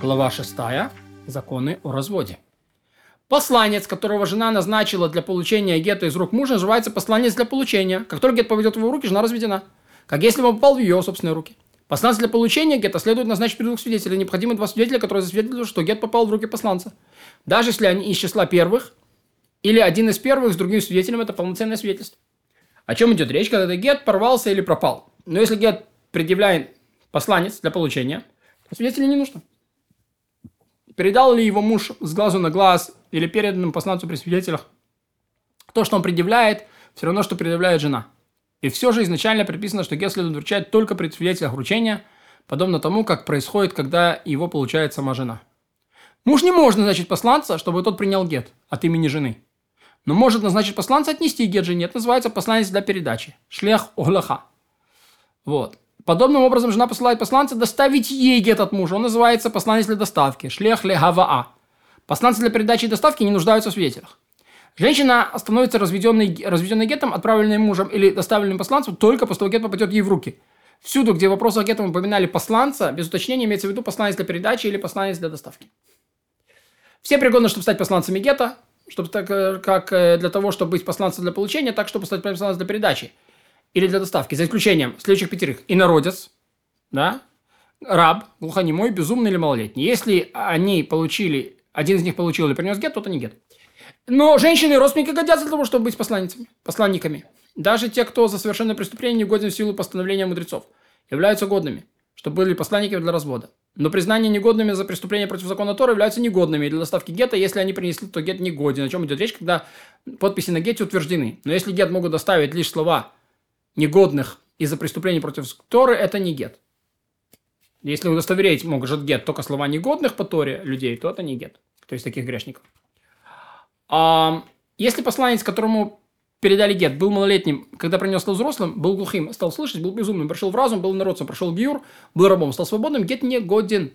Глава 6. Законы о разводе. Посланец, которого жена назначила для получения гетто из рук мужа, называется посланец для получения. Как только гет попадет в его руки, жена разведена. Как если бы он попал в ее собственные руки. Посланец для получения гетто следует назначить при двух свидетелей. Необходимы два свидетеля, которые засвидетельствуют, что гет попал в руки посланца. Даже если они из числа первых, или один из первых с другим свидетелем, это полноценное свидетельство. О чем идет речь, когда гет порвался или пропал? Но если гет предъявляет посланец для получения, то свидетелей не нужно. Передал ли его муж с глазу на глаз или переданным посланцу при свидетелях? То, что он предъявляет, все равно, что предъявляет жена. И все же изначально предписано, что гет следует вручать только при свидетелях вручения, подобно тому, как происходит, когда его получает сама жена. Муж не может назначить посланца, чтобы тот принял гет от имени жены. Но может назначить посланца отнести гет жене. Это называется посланец для передачи. Шлех оглаха. Вот. Подобным образом жена посылает посланца доставить ей гет от мужа. Он называется посланец для доставки. Шлех легаваа. Посланцы для передачи и доставки не нуждаются в свидетелях. Женщина становится разведенной, разведенной гетом, отправленной мужем или доставленным посланцем, только после того, гет попадет ей в руки. Всюду, где в вопросах гетом упоминали посланца, без уточнения имеется в виду посланец для передачи или посланец для доставки. Все пригодны, чтобы стать посланцами гетто, чтобы так, э, как э, для того, чтобы быть посланцем для получения, так, чтобы стать посланцем для передачи или для доставки, за исключением следующих пятерых. Инородец, да, раб, глухонемой, безумный или малолетний. Если они получили, один из них получил или принес гет, то это не гет. Но женщины и родственники годятся для того, чтобы быть посланницами, посланниками. Даже те, кто за совершенное преступление не годен в силу постановления мудрецов, являются годными, чтобы были посланниками для развода. Но признание негодными за преступление против закона Тора являются негодными для доставки гетто, если они принесли, то гет негоден. О чем идет речь, когда подписи на гете утверждены. Но если гет могут доставить лишь слова негодных из-за преступлений против Торы, это не гет. Если удостоверить может гет только слова негодных по Торе людей, то это не гет. То есть таких грешников. А, если посланец, которому передали гет, был малолетним, когда принес стал взрослым, был глухим, стал слышать, был безумным, пришел в разум, был народцем, прошел гиюр, был рабом, стал свободным, гет не годен.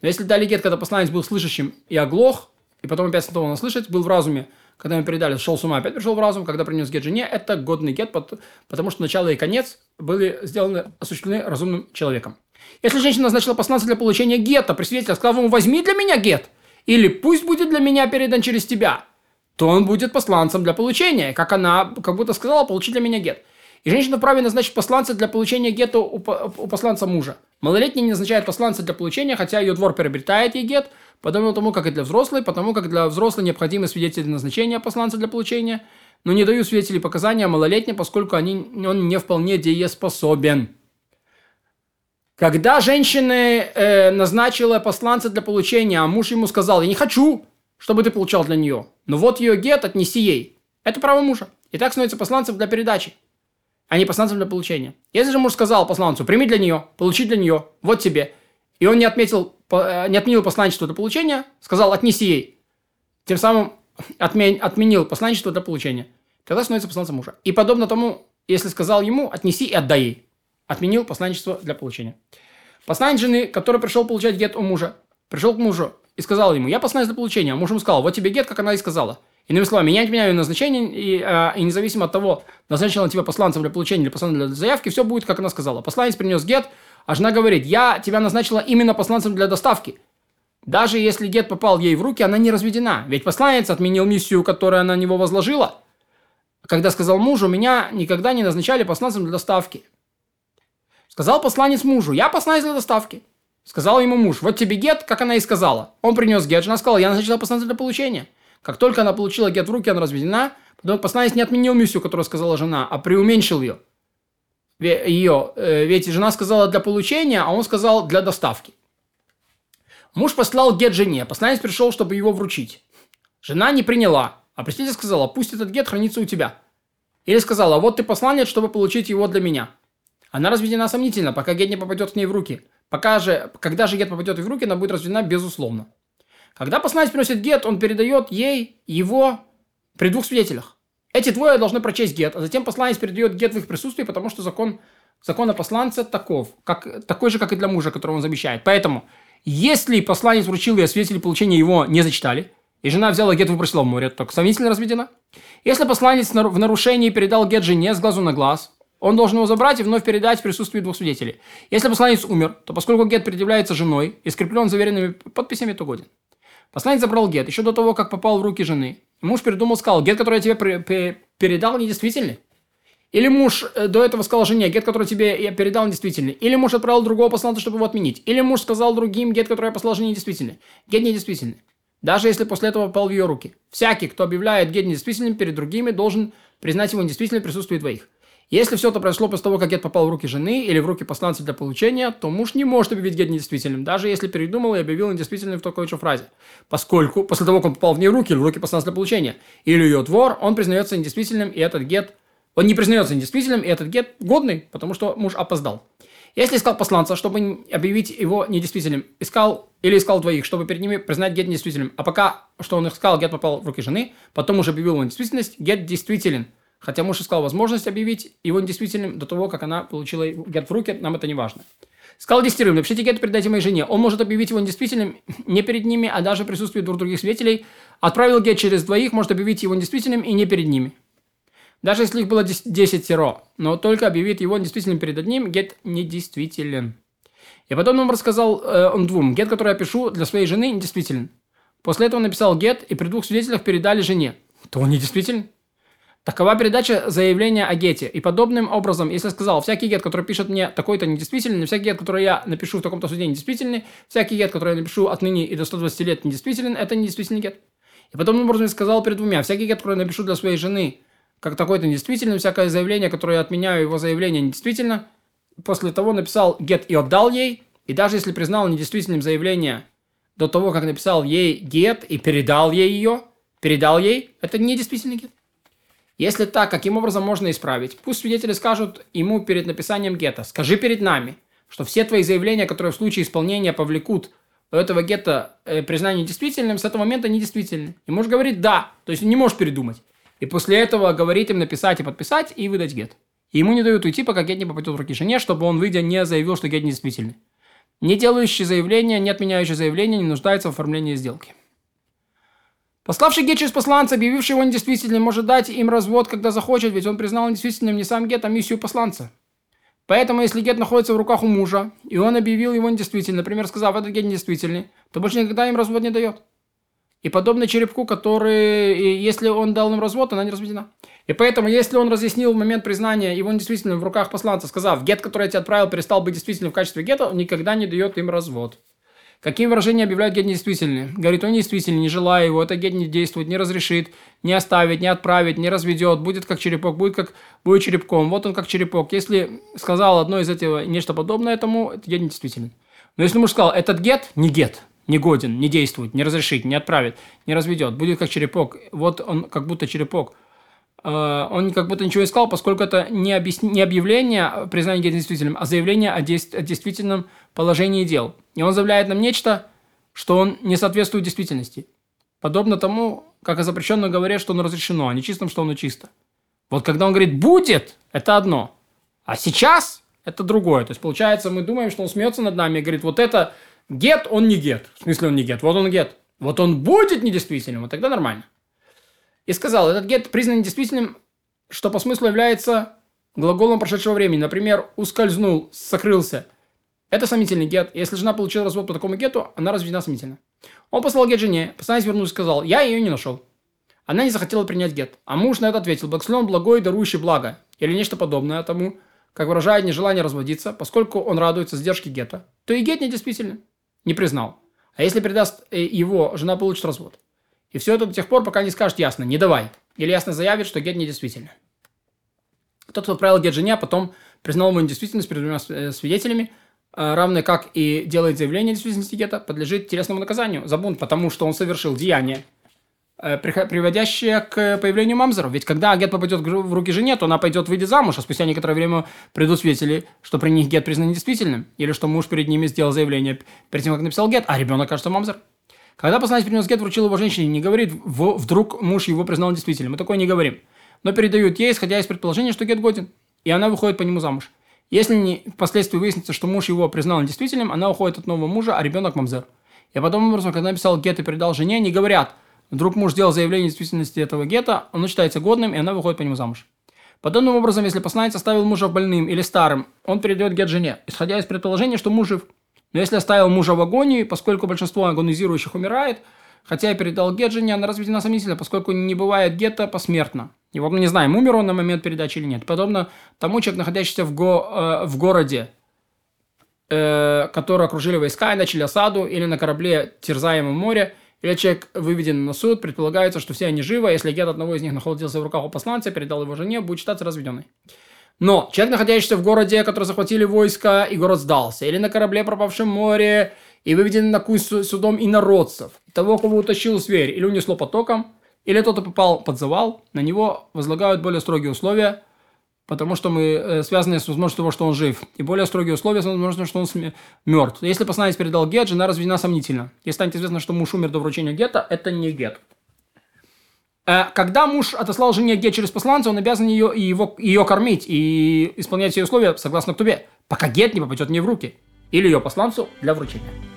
Но если дали гет, когда посланец был слышащим и оглох, и потом опять снова слышать, был в разуме, когда ему передали, шел с ума, опять пришел в разум, когда принес гет жене, это годный гет, потому что начало и конец были сделаны, осуществлены разумным человеком. Если женщина назначила посланца для получения гета, при свидетелях сказал ему, возьми для меня гет, или пусть будет для меня передан через тебя, то он будет посланцем для получения, как она как будто сказала, получи для меня гет. И женщина вправе назначить посланца для получения гетто у посланца мужа. Малолетний не назначает посланца для получения, хотя ее двор приобретает гет, подобно тому, как и для взрослой, потому как для взрослой необходимы свидетели назначения посланца для получения, но не дают свидетелей показания малолетним, поскольку они, он не вполне дееспособен. Когда женщина э, назначила посланца для получения, а муж ему сказал, я не хочу, чтобы ты получал для нее, но вот ее гет отнеси ей. Это право мужа. И так становится посланцем для передачи, а не посланцем для получения. Если же муж сказал посланцу, прими для нее, получи для нее, вот тебе, и он не отметил Э, не отменил посланничество для получения, сказал «отнеси ей». Тем самым отмен, отменил посланничество для получения. Тогда становится посланцем мужа. И подобно тому, если сказал ему «отнеси и отдай ей». Отменил посланничество для получения. Посланец жены, который пришел получать гет у мужа, пришел к мужу и сказал ему «я посланец для получения». А муж ему сказал «вот тебе гет, как она и сказала». Иными словами, не меняю назначение, и, а, и независимо от того, назначил он тебя посланцем для получения или посланцем для заявки, все будет, как она сказала. Посланец принес гет, а жена говорит, я тебя назначила именно посланцем для доставки. Даже если гет попал ей в руки, она не разведена. Ведь посланец отменил миссию, которую она на него возложила. Когда сказал мужу, меня никогда не назначали посланцем для доставки. Сказал посланец мужу, я посланец для доставки. Сказал ему муж, вот тебе гет, как она и сказала. Он принес гет, жена сказала, я назначила посланца для получения. Как только она получила гет в руки, она разведена. Потом посланец не отменил миссию, которую сказала жена, а преуменьшил ее ее, э, ведь жена сказала для получения, а он сказал для доставки. Муж послал гет жене, посланец пришел, чтобы его вручить. Жена не приняла, а представитель сказала, пусть этот гет хранится у тебя. Или сказала, вот ты посланец, чтобы получить его для меня. Она разведена сомнительно, пока гет не попадет к ней в руки. Пока же, когда же гет попадет в руки, она будет разведена безусловно. Когда посланец приносит гет, он передает ей его при двух свидетелях. Эти двое должны прочесть гет, а затем посланец передает гет в их присутствии, потому что закон, закон о посланце таков, как, такой же, как и для мужа, которого он замещает. Поэтому, если посланец вручил ей, свидетели получения его не зачитали, и жена взяла гет и выбросила в море, то сомнительно разведена. Если посланец в нарушении передал гет жене с глазу на глаз, он должен его забрать и вновь передать в присутствии двух свидетелей. Если посланец умер, то поскольку гет предъявляется женой и скреплен заверенными подписями, то годен. Посланец забрал гет еще до того, как попал в руки жены. Муж передумал, сказал, гет, который я тебе передал, недействительный. Или муж э, до этого сказал жене, гет, который тебе я передал, недействительный. Или муж отправил другого посланца, чтобы его отменить. Или муж сказал другим, гет, который я послал жене, недействительный. Гет недействительный. Даже если после этого попал в ее руки. Всякий, кто объявляет гет недействительным перед другими, должен признать его недействительным в присутствии двоих. Если все это произошло после того, как гет попал в руки жены или в руки посланца для получения, то муж не может объявить гет недействительным, даже если передумал и объявил недействительным в такой же фразе. Поскольку после того, как он попал в нее руки или в руки посланца для получения, или ее двор, он признается недействительным, и этот гет... Он не признается недействительным, и этот гет годный, потому что муж опоздал. Если искал посланца, чтобы объявить его недействительным, искал или искал двоих, чтобы перед ними признать гет недействительным, а пока что он искал, гет попал в руки жены, потом уже объявил его недействительность, гет действителен – Хотя муж искал возможность объявить его недействительным до того, как она получила гет в руки, нам это не важно. Сказал десятерым, напишите гет, передайте моей жене. Он может объявить его недействительным не перед ними, а даже в присутствии двух других свидетелей. Отправил гет через двоих, может объявить его недействительным и не перед ними. Даже если их было 10 тиро, но только объявит его недействительным перед одним, гет недействителен. И потом он рассказал э, он двум, гет, который я пишу для своей жены, недействителен. После этого написал гет, и при двух свидетелях передали жене. То он недействителен? Такова передача заявления о гете. И подобным образом, если сказал, всякий гет, который пишет мне такой-то недействительный, всякий гет, который я напишу в таком-то суде недействительный, всякий гет, который я напишу отныне и до 120 лет недействителен, это недействительный гет. И подобным образом я сказал перед двумя, всякий гет, который я напишу для своей жены, как такой-то недействительный, всякое заявление, которое я отменяю, его заявление недействительно, после того написал гет и отдал ей, и даже если признал недействительным заявление до того, как написал ей гет и передал ей ее, передал ей, это недействительный гет. Если так, каким образом можно исправить? Пусть свидетели скажут ему перед написанием гетто, скажи перед нами, что все твои заявления, которые в случае исполнения повлекут у этого гетто э, признание действительным, с этого момента недействительны. И муж говорит «да», то есть не можешь передумать. И после этого говорить им написать и подписать и выдать гет. И ему не дают уйти, пока гет не попадет в руки жене, чтобы он, выйдя, не заявил, что гет недействительный. Не делающий заявление, не отменяющий заявление не нуждается в оформлении сделки. Пославший Гет через посланца, объявивший его недействительным, может дать им развод, когда захочет, ведь он признал недействительным не сам Гет, а миссию посланца. Поэтому, если Гет находится в руках у мужа, и он объявил его недействительным, например, сказав, этот Гет недействительный, то больше никогда им развод не дает. И подобно черепку, который, если он дал им развод, она не разведена. И поэтому, если он разъяснил в момент признания его недействительным в руках посланца, сказав, гет, который я тебе отправил, перестал быть действительным в качестве гета, он никогда не дает им развод. Какие выражения объявляют гет недействительным? Говорит, он недействительный, не желая его, это гет не действует, не разрешит, не оставит, не отправит, не разведет, будет как черепок, будет как будет черепком. Вот он как черепок. Если сказал одно из этого нечто подобное этому, это гет недействительный. Но если муж сказал, этот гет не гет, не годен, не действует, не разрешит, не отправит, не разведет, будет как черепок, вот он как будто черепок – Э, он как будто ничего не сказал, поскольку это не, объяс... не объявление признания действительным, а заявление о, действ... о действительном положении дел. И он заявляет нам нечто, что он не соответствует действительности. Подобно тому, как о запрещенном говорят, что оно разрешено, а не чистом, что оно чисто. Вот когда он говорит «будет», это одно, а сейчас это другое. То есть, получается, мы думаем, что он смеется над нами и говорит, вот это гет, он не гет. В смысле, он не гет, вот он гет. Вот он будет недействительным, вот тогда нормально и сказал, этот гет признан действительным, что по смыслу является глаголом прошедшего времени. Например, ускользнул, сокрылся. Это сомнительный гет. Если жена получила развод по такому гету, она разведена сомнительно. Он послал гет жене, посланец вернулся и сказал, я ее не нашел. Она не захотела принять гет. А муж на это ответил, благословен благой, дарующий благо. Или нечто подобное тому, как выражает нежелание разводиться, поскольку он радуется сдержке гета, то и гет недействительный. Не признал. А если предаст э, его, жена получит развод. И все это до тех пор, пока не скажет ясно, не давай. Или ясно заявит, что гет недействительный. Тот, кто отправил гет жене, а потом признал его недействительность перед двумя э, свидетелями, равно как и делает заявление о действительности гета, подлежит телесному наказанию за бунт, потому что он совершил деяние, э, приводящее к появлению мамзеров. Ведь когда гет попадет в руки жене, то она пойдет выйдет замуж, а спустя некоторое время придут свидетели, что при них гет признан недействительным, или что муж перед ними сделал заявление перед тем, как написал гет, а ребенок кажется мамзер. Когда посланец принес гет, вручил его женщине, не говорит, вдруг муж его признал действительным. Мы такое не говорим. Но передают ей, исходя из предположения, что гет годен. И она выходит по нему замуж. Если не, впоследствии выяснится, что муж его признал недействительным, она уходит от нового мужа, а ребенок мамзер. И потом образом, когда написал гет и передал жене, не говорят, вдруг муж сделал заявление о действительности этого гета, он считается годным, и она выходит по нему замуж. Подобным образом, если посланец оставил мужа больным или старым, он передает гет жене, исходя из предположения, что муж жив. Но если оставил мужа в агонии, поскольку большинство агонизирующих умирает, хотя и передал гет жене, она разведена сомнительно, поскольку не бывает гетто посмертно. И вот мы не знаем, умер он на момент передачи или нет. Подобно тому человек, находящийся в, го, э, в городе, э, который окружили войска и начали осаду, или на корабле, терзаемом море, или человек выведен на суд, предполагается, что все они живы, а если гет одного из них находился в руках у посланца, передал его жене, будет считаться разведенный. Но человек, находящийся в городе, который захватили войска, и город сдался, или на корабле, пропавшем море, и выведен на кусь судом инородцев, того, кого утащил зверь, или унесло потоком, или кто-то попал под завал, на него возлагают более строгие условия, потому что мы э, связаны с возможностью того, что он жив. И более строгие условия с возможностью, что он мертв. Если посланец передал гет, жена разведена сомнительно. Если станет известно, что муж умер до вручения гета, это не гет. Э, когда муж отослал жене гет через посланца, он обязан ее, его, ее кормить и исполнять все условия согласно ктубе, пока гет не попадет не в руки или ее посланцу для вручения.